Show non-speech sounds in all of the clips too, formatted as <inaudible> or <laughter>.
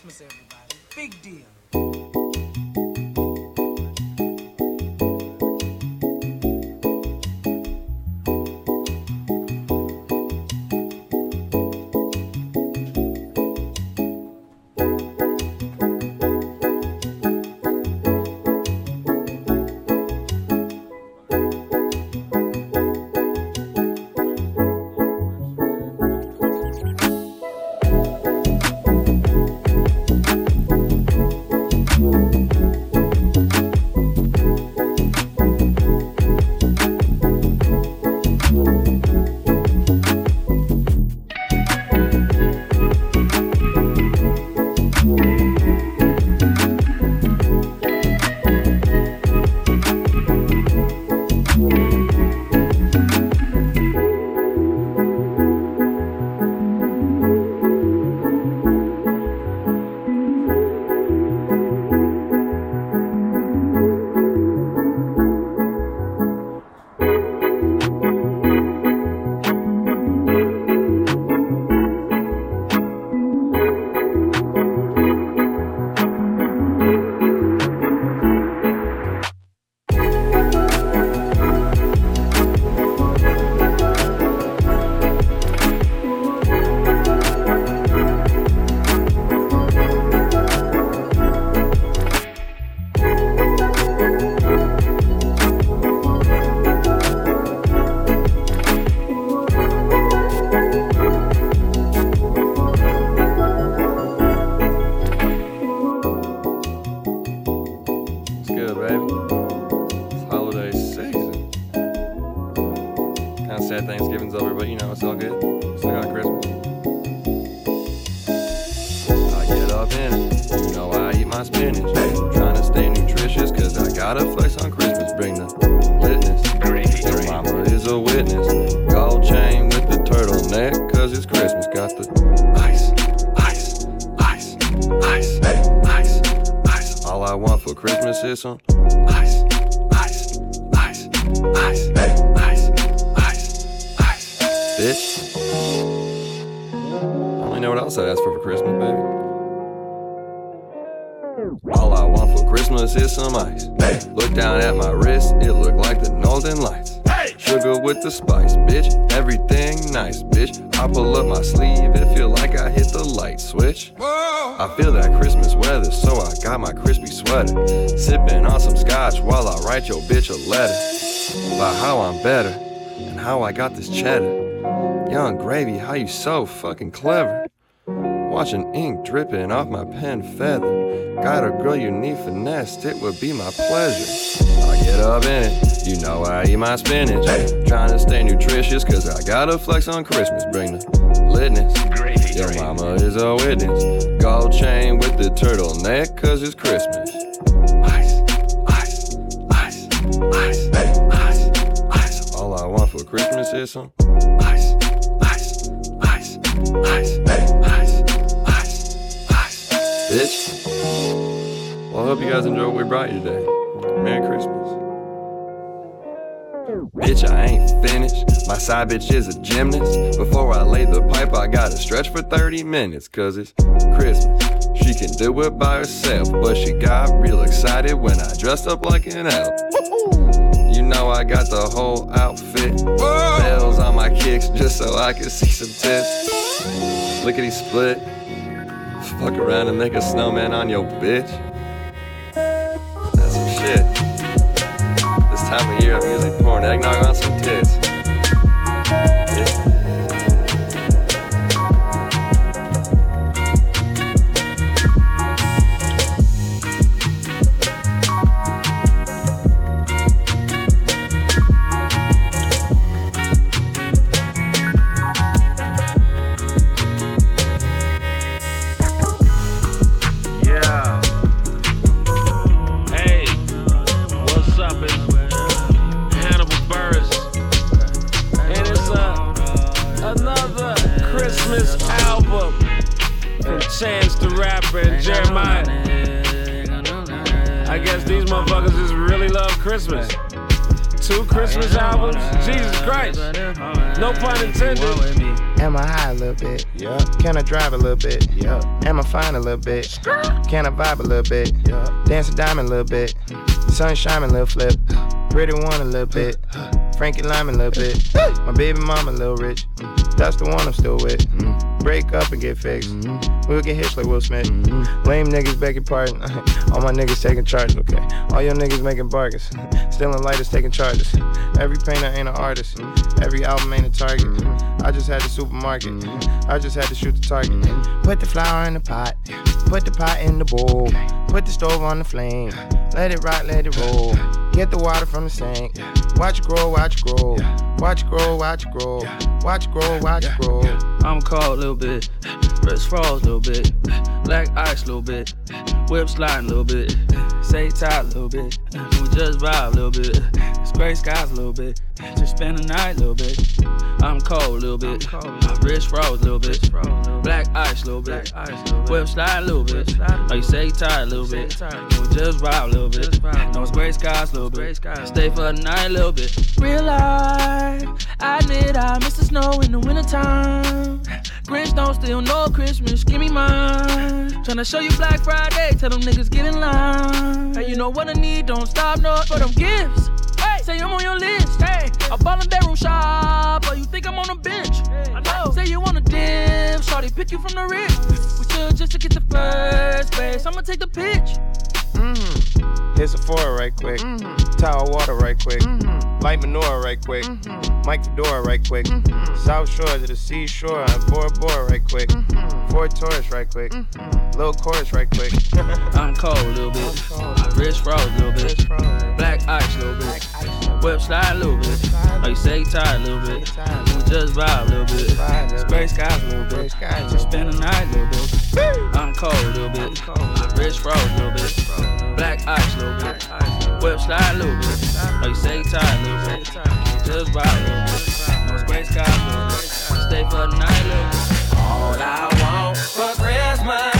Christmas, everybody. Better, and how I got this cheddar. Yung Gravy, how you so fucking clever. Watching ink dripping off my pen feather. Got a girl you need finessed, it would be my pleasure. I get up in it, you know I eat my spinach. Trying to stay nutritious, cause I gotta flex on Christmas. Bring the litness. Your mama is a witness. Gold chain with the turtleneck, cause it's Christmas. Christmas is ice, ice, ice, ice, ice, ice, ice. Bitch. Well, I hope you guys enjoy what we brought you today. Merry Christmas. Bitch, I ain't finished. My side bitch is a gymnast. Before I lay the pipe, I gotta stretch for 30 minutes, cause it's Christmas. She can do it by herself, but she got real excited when I dressed up like an elf. I got the whole outfit. Bells on my kicks just so I can see some tits. Lickety split. Fuck around and make a snowman on your bitch. That's some shit. This time of year I'm usually pouring eggnog on some tits. Little bit? Yeah. Can I drive a little bit? Yeah. Am I fine a little bit? Can I vibe a little bit? Yeah. Dance a diamond a little bit. Sun shining a little flip. Pretty one a little bit. Frankie Lymon a little bit. My baby mama a little rich. That's the one I'm still with. Mm-hmm. Break up and get fixed. Mm-hmm. We'll get hitched like Will Smith. Mm-hmm. Lame niggas begging pardon. <laughs> All my niggas taking charges, okay? All your niggas making bargains. <laughs> Stealing lighters, taking charges. Every painter ain't an artist. Mm-hmm. Every album ain't a target. I just had the supermarket. I just had to shoot the target. Put the flour in the pot. Put the pot in the bowl. Put the stove on the flame. Let it rock, let it roll. Get the water from the sink. Watch it grow, watch it grow. Watch it grow, watch it grow. Watch it grow, watch it grow. I'm cold a little bit, wrist froze a little bit, black ice a little bit, whip sliding a little bit, say tight a little bit, we just vibe a little bit, it's gray skies a little bit, just spend the night a little bit. I'm cold a little bit, wrist froze a little bit, black ice little bit, whip slide a little bit, like oh, you say tight a little bit, we just vibe a little bit, no it's gray skies little bit, stay for the night a little bit. Real life, I admit I miss the snow in the wintertime. Grinch don't steal no Christmas, give me mine. Tryna show you Black Friday, tell them niggas get in line. Hey, you know what I need, don't stop no. For them gifts. Hey, say I'm on your list. Hey, I ball in bedroom shop, but you think I'm on a bench. I know. Say you wanna dip, shorty pick you from the rip. We should just to get to first base. I'ma take the pitch. Mm-hmm. Hit Sephora right quick. Mm-hmm. Tower water right quick. Mm-hmm. Light menorah right quick. Mm-hmm. Mike Fedora right quick. Mm-hmm. South Shore to the seashore and Bora Bora right quick. Mm-hmm. Ford Taurus right quick. Mm-hmm. Little chorus right quick. <laughs> I'm cold a little bit. Wrist froze a little bit. Black ice a little bit. Whip slide a little bit. Like you say tired a little bit. We just vibe a little bit. Gray skies a little bit. Just spend the night a little bit. I'm cold a little bit. Wrist froze a little bit. Black ice little bit. Whip slide little bit. Like you say tired little bit. Just ride, little bit. No skies a little bit. Stay for the night little bit. All I want for Christmas,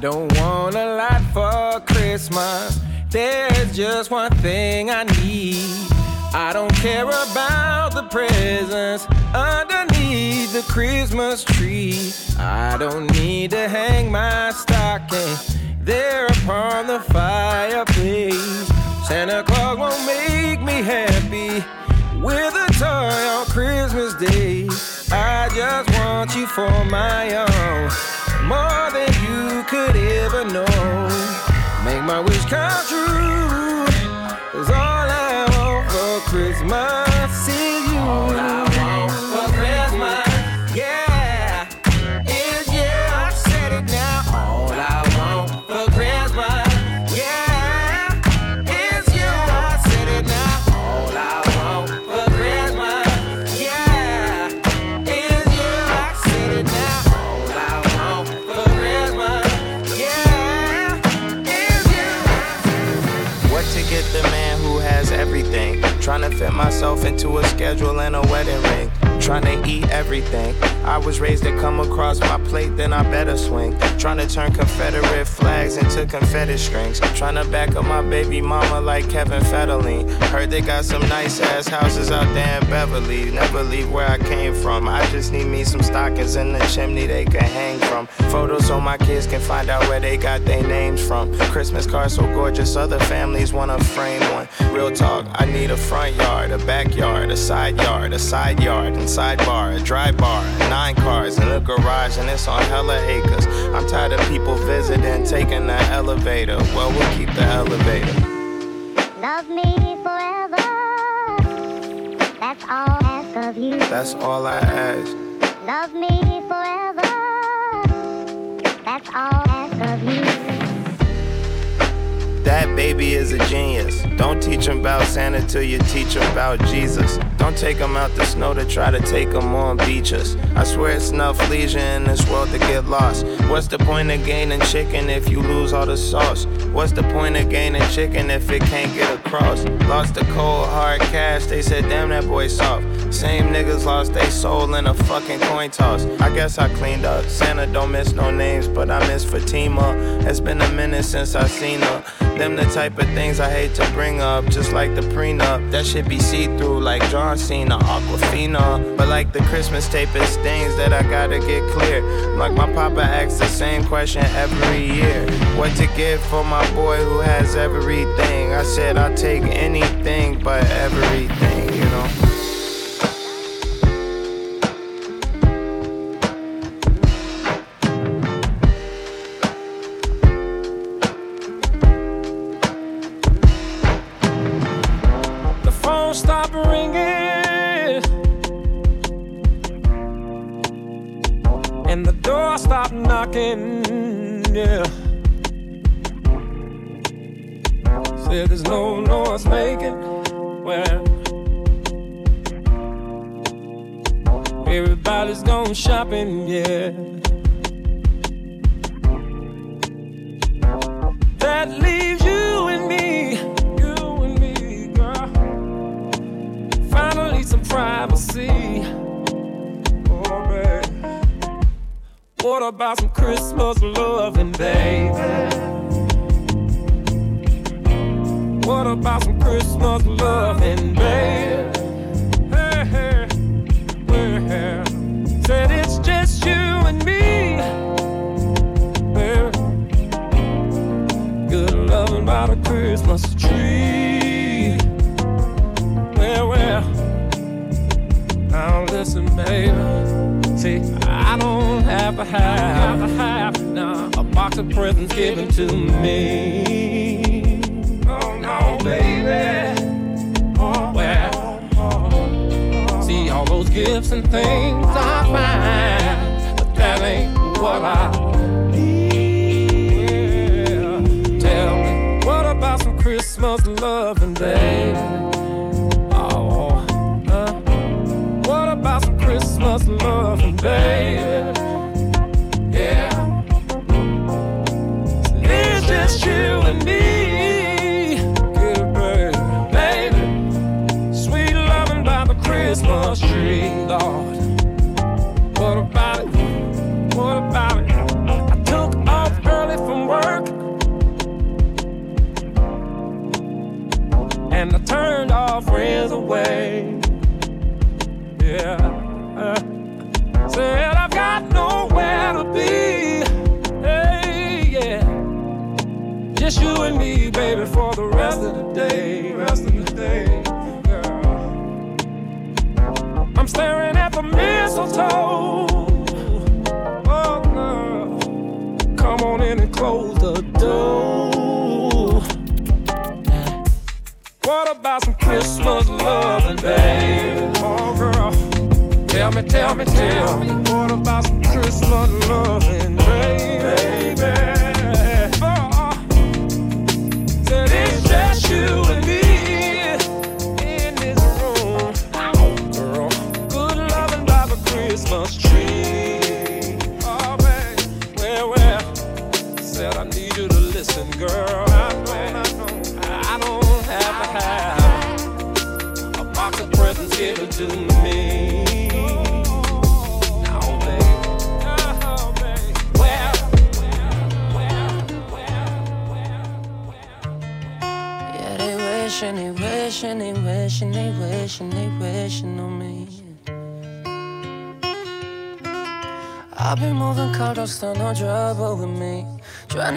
don't want a lot for Christmas. There's just one thing I need. I don't care about the presents underneath the Christmas tree. I don't need to hang my stocking there upon the fireplace. Santa Claus won't make me happy with a toy on Christmas Day. I just want you for my own, more than you could ever know. Make my wish come true. Cause all I want for Christmas fit myself into a schedule and a wedding ring. Trying to eat everything. I was raised to come across my plate, then I better swing. Trying to turn Confederate flags into confetti strings. Trying to back up my baby mama like Kevin Federline. Heard they got some nice ass houses out there in Beverly. Never leave where I came from. I just need me some stockings in the chimney they can hang from. Photos so my kids can find out where they got their names from. Christmas cards so gorgeous, other families wanna frame one. Real talk, I need a front yard, a backyard, a side yard, a side yard, and sidebar, a dry bar, nine cars in a garage, and it's on hella acres. I'm tired of people visiting, taking the elevator. Well, we'll keep the elevator. Love me forever. That's all I ask of you. That's all I ask. Love me forever. That's all I ask of you. That baby is a genius. Don't teach him about Santa till you teach him about Jesus. Don't take 'em out the snow to try to take 'em on beaches. I swear it's enough leisure in this world to get lost. What's the point of gaining chicken if you lose all the sauce? What's the point of gaining chicken if it can't get across? Lost the cold hard cash, they said, damn, that boy soft. Same niggas lost their soul in a fucking coin toss. I guess I cleaned up. Santa don't miss no names, but I miss Fatima. It's been a minute since I seen her. Them the type of things I hate to bring up, just like the prenup. That should be see through like John Cena, Aquafina. But like the Christmas tape, it's things that I gotta get clear. Like my papa asks the same question every year. What to give for my boy who has everything? I said I'll take anything but everything,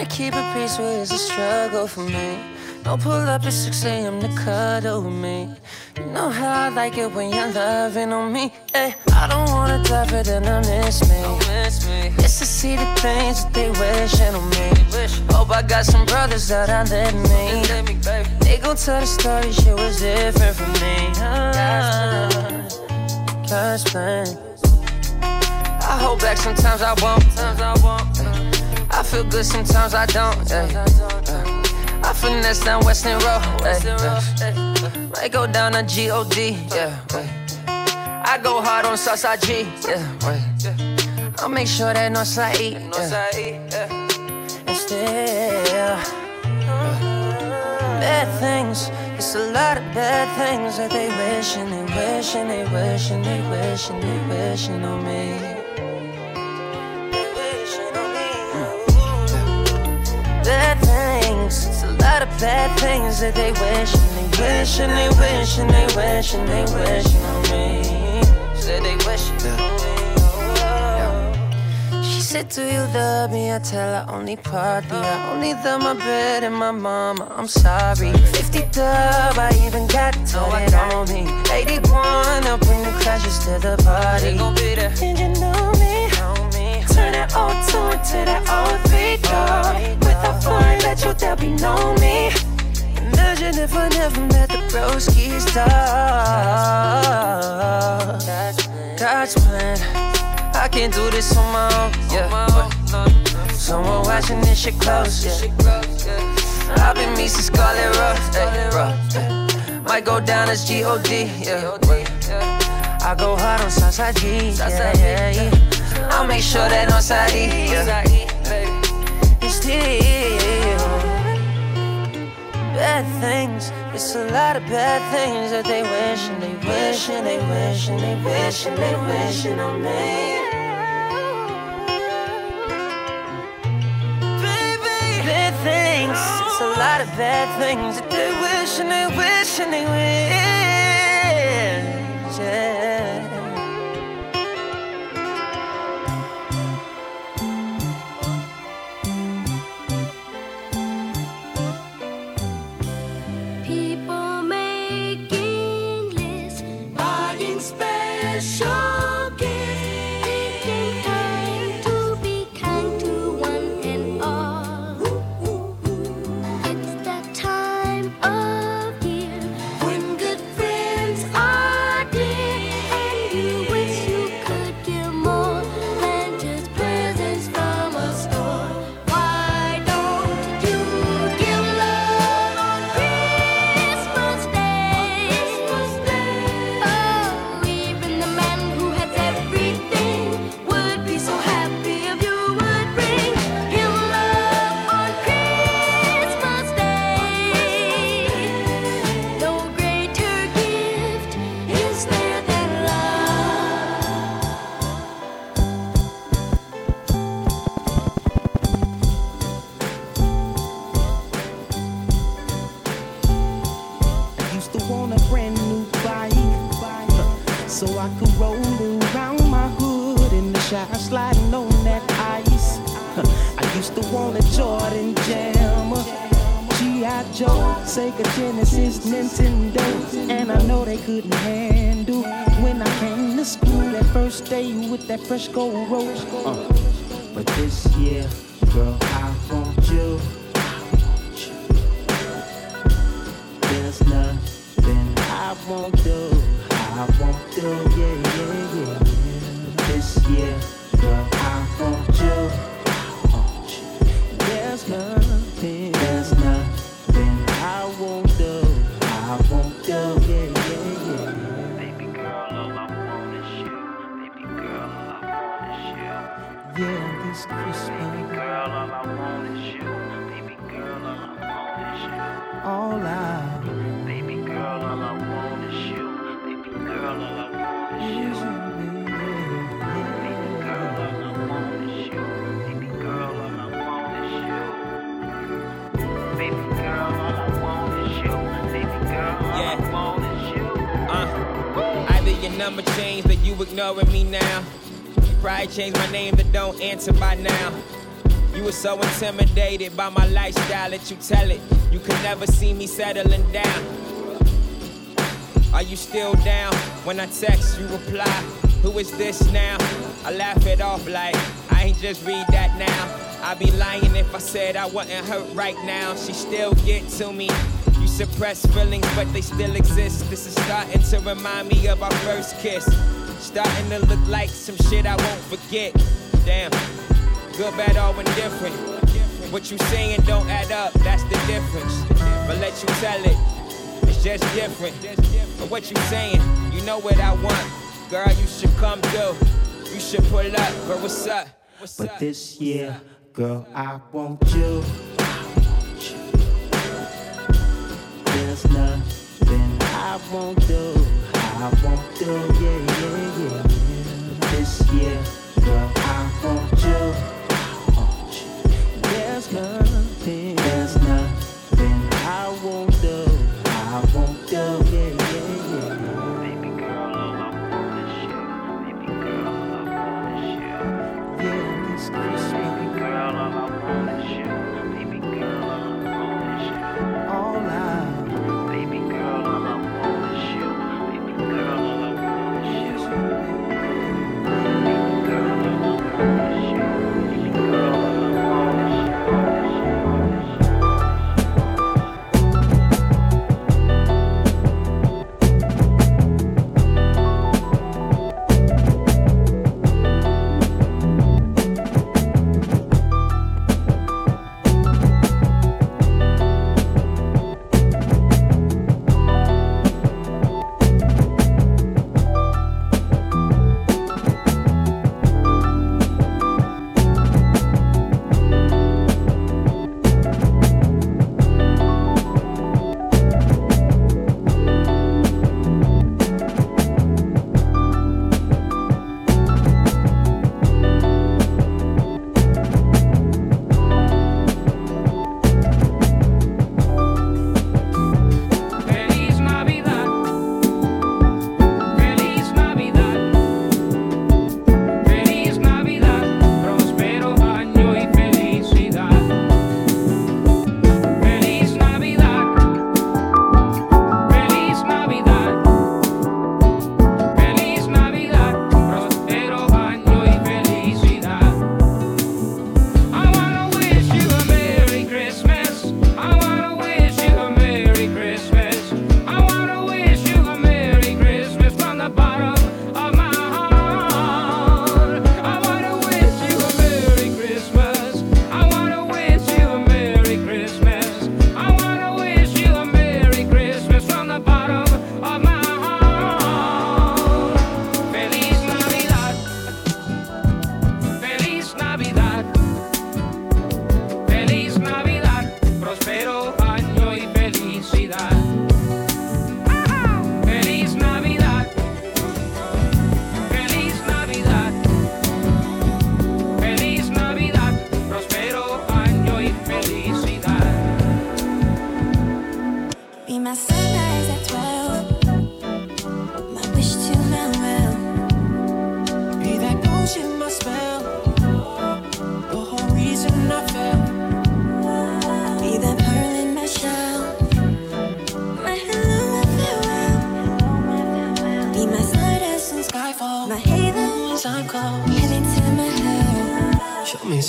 to keep it peaceful is a struggle for me. Don't pull up at 6 a.m. to cuddle with me. You know how I like it when you're loving on me. Hey, I don't wanna die for them to miss me. miss me. It's to see the things that they wishing on me. Hope I got some brothers that I let me. They gon' tell the story, shit was different from me. Ah, God's plan. I hold back sometimes I won't. Sometimes I won't. I feel good sometimes I don't. ay. I I finesse down Weston Road. Ay, Might go down on G-O-D, yeah, wait. I go hard on Southside G, yeah, wait. I'll make sure that Northside E, yeah. And still, bad things. It's a lot of bad things that they wishing, they wishing, they wishing, they wishing, they wishing on me. Bad things. It's a lot of bad things that they wishing, they wishing, they wishing, they wishing, they wish on me. She said they wishing on me. She said, Do you love me? I tell her only partly. I only love my bed and my mama. I'm sorry. 50 dub, I even got to it on me. 81, I'll bring the crashes to the party. And you know that O2 into that O3 dog. Without fun, let you there be me. Imagine if I never met the broskies, dog. God's plan. I can't do this on my own, yeah. Someone watching this shit close, yeah. I've been me since Scarlett Road, hey, eh, bro. yeah. Eh. Might go down as G-O-D, yeah. I go hard on Southside G, yeah, yeah, yeah. I'll make sure that Northside E, yeah. It's still bad things. It's a lot of bad things that they wish and they wish and they wish and they wish and they wishing on me. Bad things. It's a lot of bad things that they wish and they wish and they wish. Yeah. Sega Genesis, Nintendo, and I know they couldn't handle when I came to school that first day with that fresh gold rose. Uh, but this year, that by now. You were so intimidated by my lifestyle that you tell it. You could never see me settling down. Are you still down? When I text, you reply. Who is this now? I laugh it off like I ain't just read that now. I'd be lying if I said I wasn't hurt right now. She still get to me. You suppress feelings, but they still exist. This is starting to remind me of our first kiss. Starting to look like some shit I won't forget. Damn, good, bad, all indifferent. What you saying? don't add up, that's the difference. But let you tell it, it's just different. But what you saying, you know what I want. Girl, you should come through. You should pull up, but what's up? What's but up? this year, girl, I want you. There's nothing I won't do. I won't do, yeah, yeah, yeah. This year. There's nothing. There's nothing.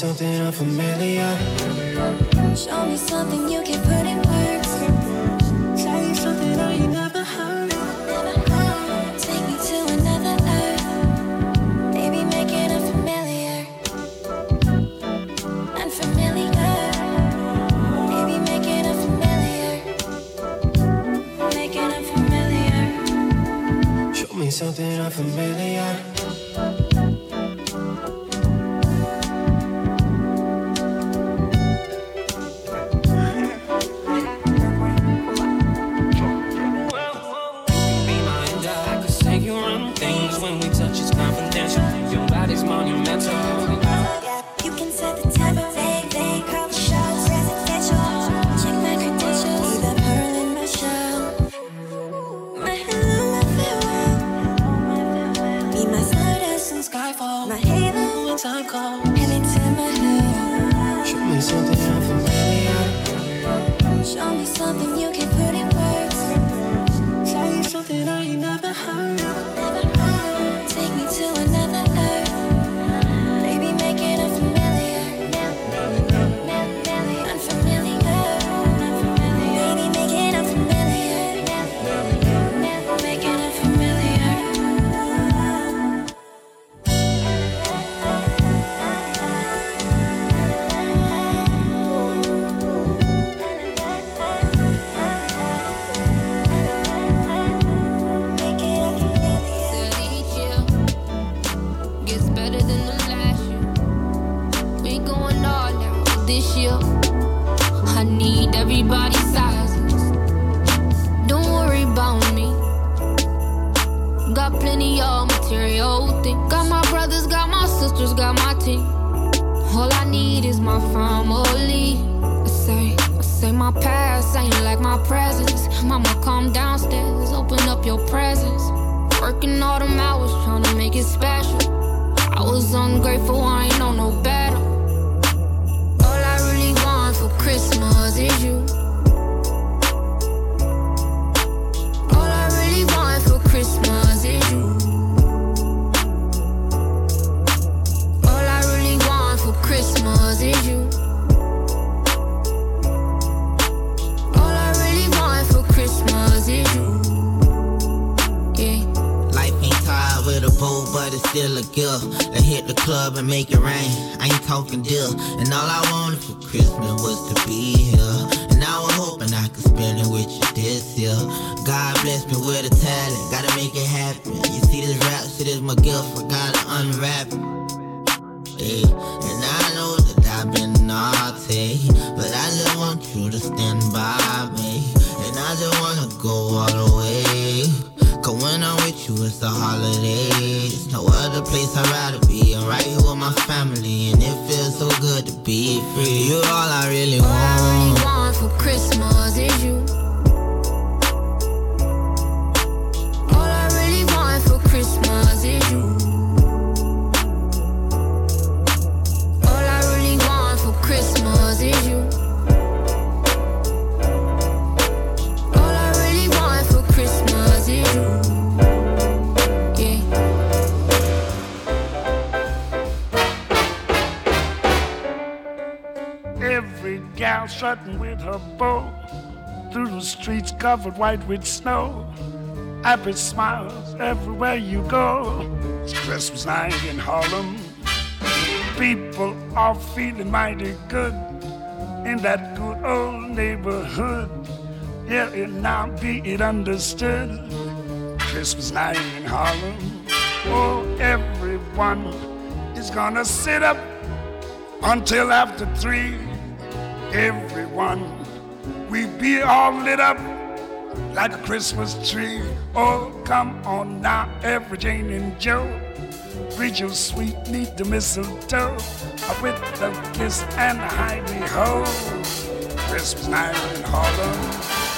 something unfamiliar. Show me something you can put in words. Tell you something I ain't never heard. Take me to another earth. Maybe make it unfamiliar. Unfamiliar. Maybe make it unfamiliar. Make it unfamiliar. Show me something unfamiliar. health and white with snow. Happy smiles everywhere you go. It's Christmas night in Harlem. People are feeling mighty good in that good old neighborhood. Yeah, it now be it understood. Christmas night in Harlem. Oh, everyone is gonna sit up until after three. Everyone, we be all lit up like a Christmas tree. Oh, come on now, every Jane and Joe. Reach your sweet need the mistletoe with a kiss and a hidey ho. Christmas night in Harlem.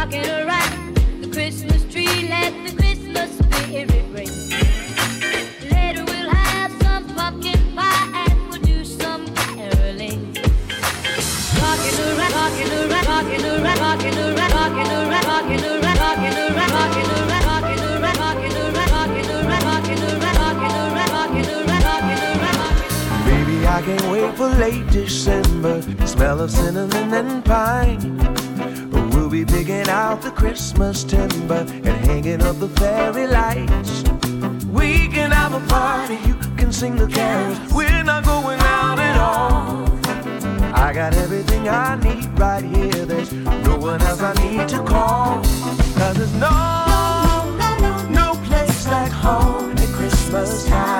rocking around the Christmas tree. Let the Christmas spirit ring. Later we'll have some pumpkin pie and we'll do some caroling. Rocking around, rocking around, rocking around, rocking around, rocking around, rocking around, rocking around, rocking around. I can't wait for late December. Smell of cinnamon and pine. We'll be picking out the Christmas timber and hanging up the fairy lights. We can have a party, you can sing the carols. We're not going out at all. I got everything I need right here. There's no one else I need to call. Cause there's no, no, no, no place like home at Christmas time.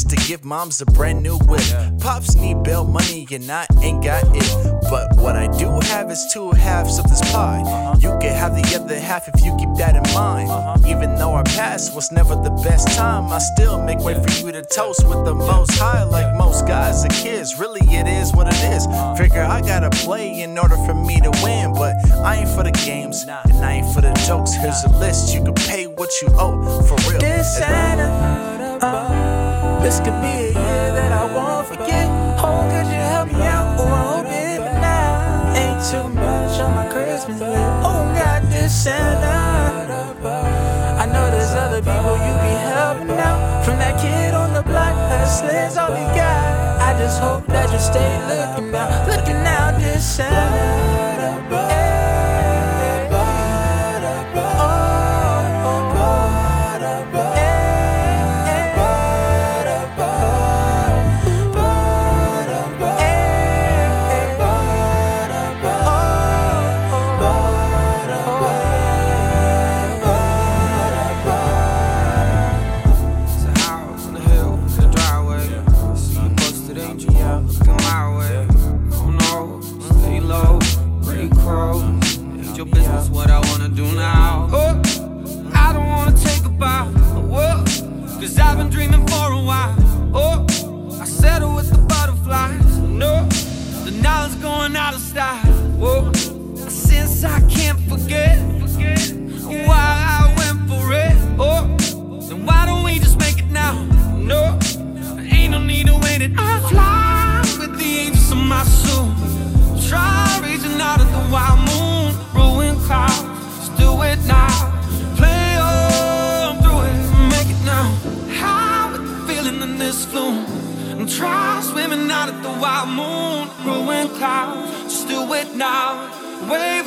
Chance to give moms a brand new whip. Pops need bail money and I ain't got it. But what I do have is two halves of this pie. You can have the other half if you keep that in mind. Even though our past was never the best time, I still make way for you to toast with the most high, like most guys and kids. Really, it is what it is. Figure I gotta play in order for me to win, but I ain't for the games and I ain't for the jokes. Here's a list, you can pay what you owe for real. Dear Santa, uh, this could be a year that I won't forget. Oh, could you help me out? Oh, I hope it now ain't too much on my Christmas list. Oh, God, dear Santa, I know there's other people you be helping out. From that kid on the block, hustling's all we got. I just hope that you stay looking out, looking out, dear Santa. wild moon, ruin clouds. Just do it now. Play through it, make it now. High with the feeling in this swimming out at the wild moon, ruin clouds. Just do it now. Wave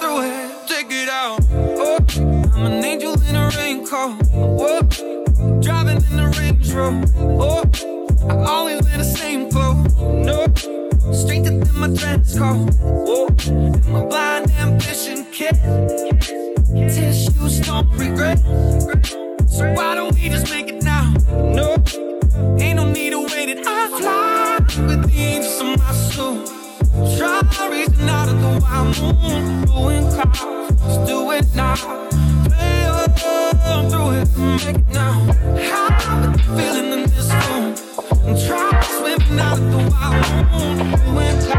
through it, take it out. Oh, I'm an angel in a raincoat. Driving in the Oh, I always wear the same clothes. No. Stranger than my dress code. Whoa. My blind ambition kid. Tissues don't regret. So why don't we just make it now? No. Ain't no need to wait it. I fly with the angels in my soul. Try reaching out of the wild moon. Doing clouds. Do it now. Play on through it. Make it now. How feeling the not the one went want.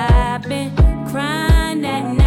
I've been crying at night.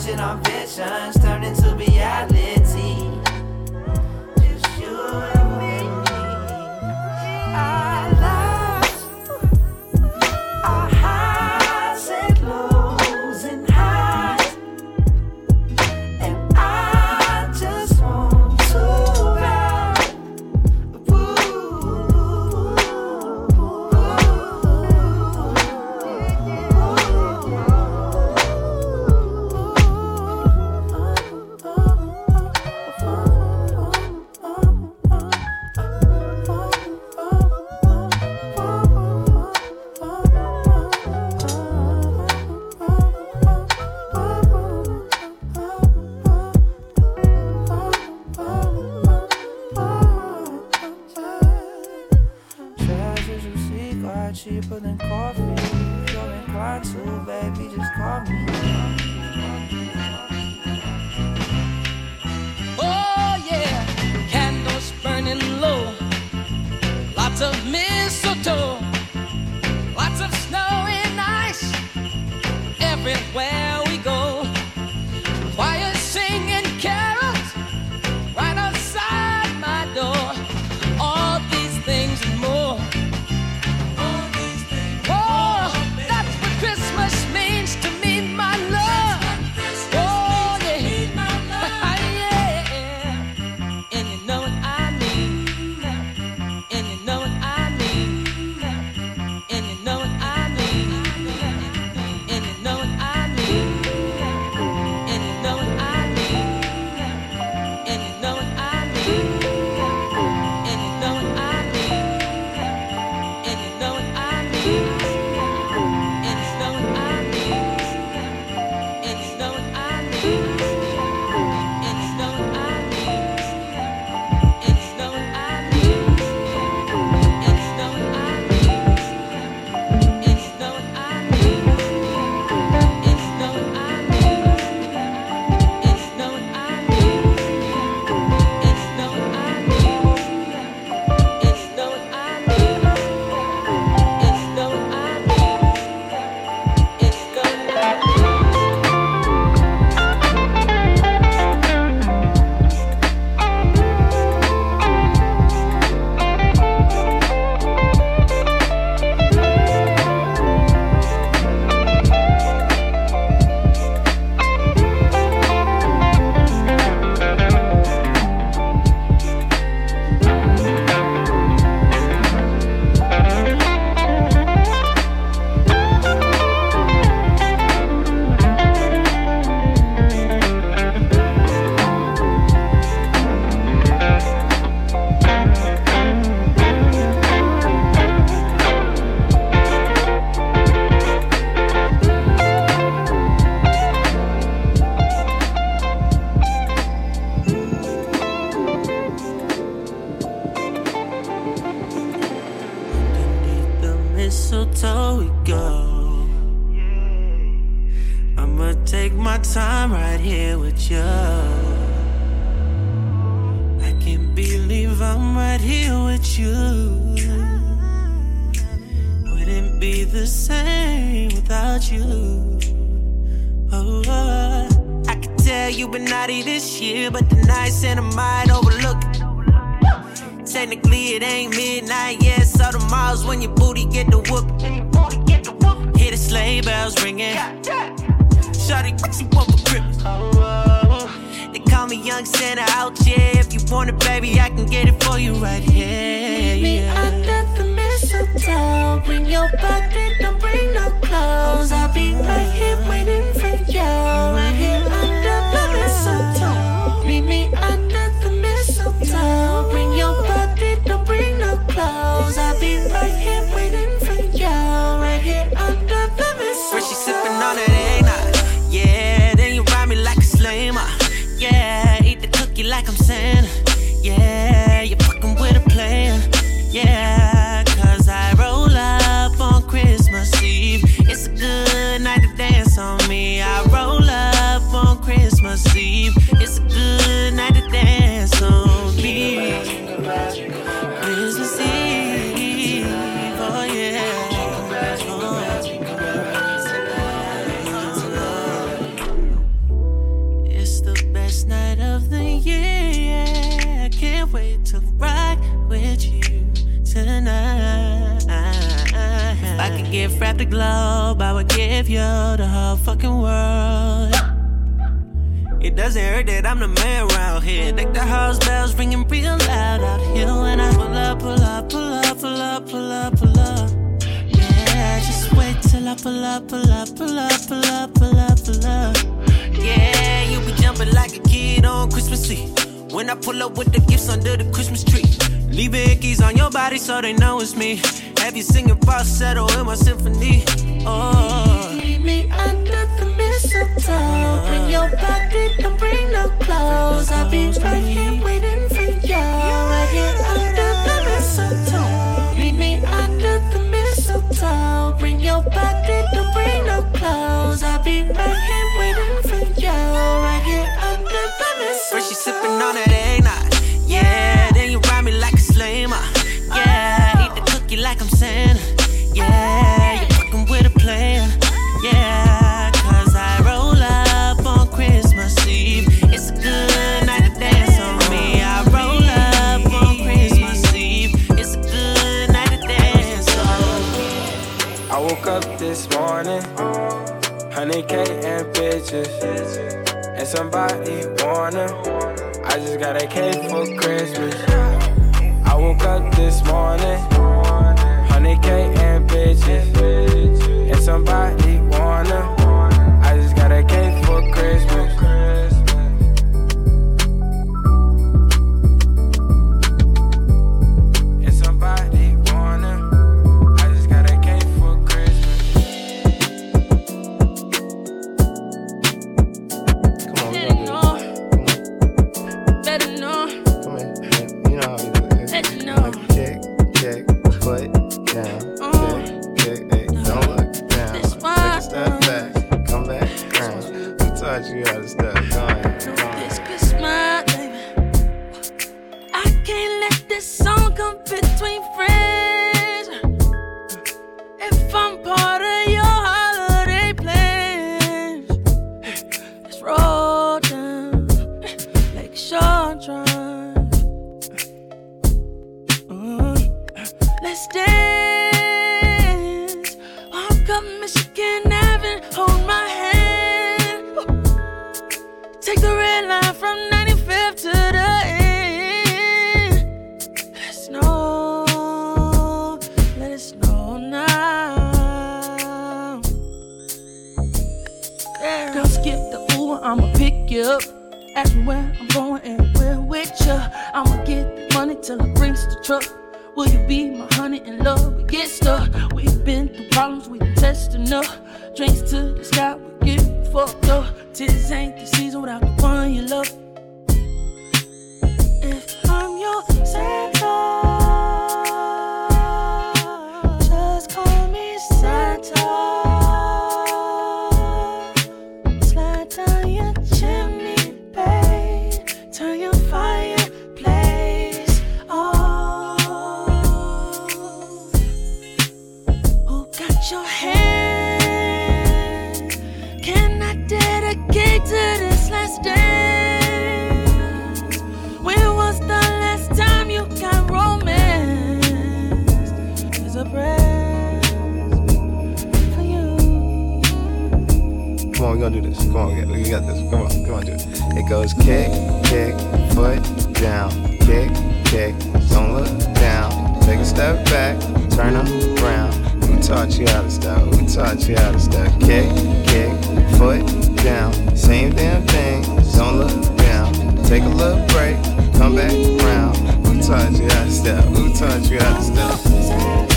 Watching our visions turn into reality. Bells ringing. Shawty, you want for Christmas? They call me Young Santa out, yeah. If you want it, baby, I can get it for you right here. Meet me under the mistletoe. Bring your body, don't bring no clothes. I'll be right here waiting for you. Right here under the mistletoe. Meet me under the mistletoe. Bring your body, don't bring no clothes. I'll be right the globe, I would give you the whole fucking world. It doesn't hurt that I'm the man around here. Deck the house bells ringing real loud out here when I pull up, pull up, pull up, pull up, pull up, pull up. Yeah, just wait till I pull up, pull up, pull up, pull up, pull up, pull up. Yeah, you be jumping like a kid on Christmas Eve. When I pull up with the gifts under the Christmas tree. Leave hickeys on your body so they know it's me. Have you singing falsetto in my symphony? Oh. Meet me under the mistletoe. Bring your body, don't bring no clothes. I'll be right here waiting for you. Right here under the mistletoe. Meet me under the mistletoe. Bring your body, somebody wanna. I just got a cake for Christmas. I woke up this morning, 100k up. Me where I'm going and where with you. I'ma get the money till it brings the truck. Will you be my honey and love? We get stuck. We've been through problems, we been testing up. Drinks to the sky, we get fucked up. Tis ain't the season without the one you love. If I'm your Santa, on, we're gonna do this. Come on, we got, we got this. Come on, come on, do it. It goes kick, kick, foot down, kick, kick. Don't look down. Take a step back, turn around. We taught you how to step. We taught you how to step. Kick, kick, foot down. Same damn thing. Don't look down. Take a little break. Come back around. We taught you how to step. We taught you how to step.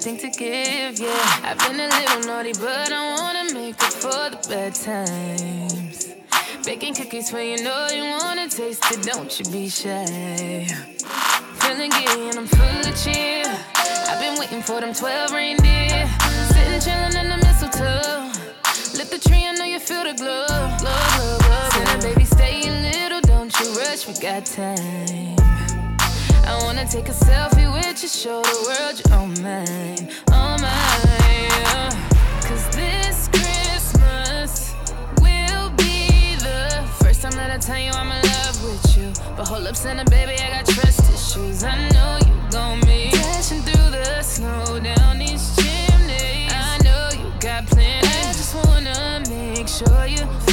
Sure you got that thing to give, yeah. I've been a little naughty, but I wanna make up for the bad times. Baking cookies for you know you wanna taste it, don't you be shy. Feeling giddy and I'm full of cheer. I've been waiting for them 12 reindeer. Sitting chilling in the mistletoe. Let the tree, I know you feel the glow. glow, glow, glow. Sinner, baby, stay a little, don't you rush, we got time. I wanna take a selfie with you, show the world you're all mine, all mine. yeah. Cause this Christmas will be the first time that I tell you I'm in love with you. But hold up, Santa baby, I got trust issues. I know you gon' be dashing through the snow down these chimneys. I know you got plans. I just wanna make sure you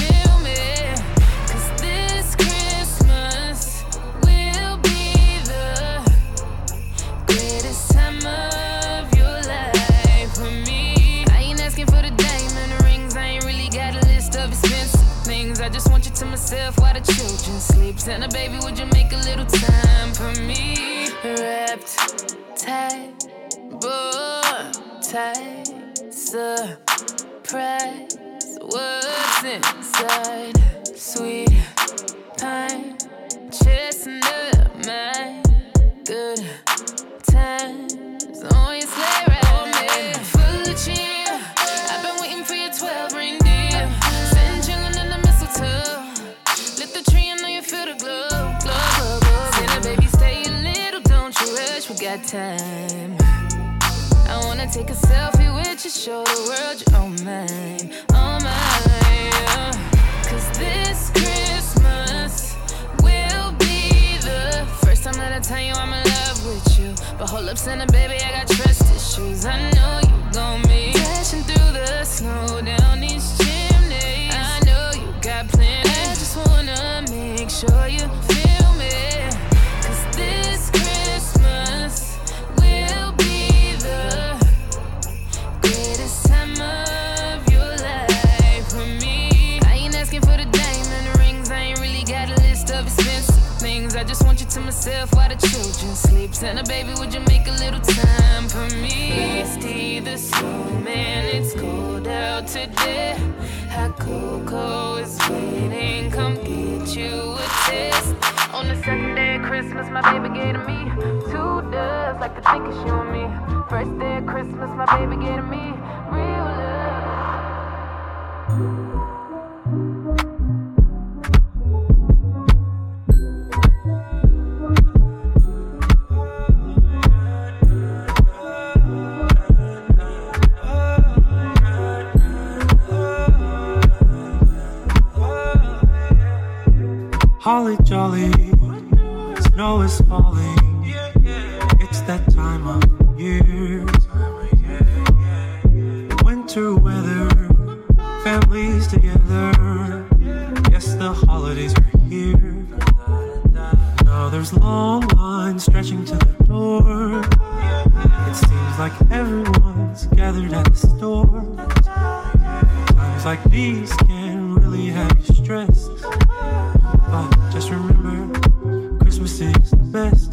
to myself while the children sleep. Santa baby, would you make a little time for me? Wrapped tight, bow tight, surprise. What's inside? Sweet pine, chestnut, my good times oh, on your sleigh rush, time. I wanna take a selfie with you, show the world you're all mine, all mine. yeah. Cause this Christmas will be the first time that I tell you I'm in love with you. But hold up, Santa baby, I got trust issues. I know you gon' be dashing through the snow down these chimneys. I know you got plans. I just wanna make sure you myself while the children sleep. Santa baby, would you make a little time for me? Frosty the snowman, it's cold out today. Hot cocoa is waiting. Come get you a test. On the second day of Christmas, my baby gave to me two doves, like the think it's you and me. First day of Christmas, my baby gave to me real love. Holly jolly, snow is falling. It's that time of year. Winter weather, families together. Yes, the holidays are here. Now there's long lines stretching to the door. It seems like everyone's gathered at the store. Times like these can really have you stressed. But just remember, Christmas is the best.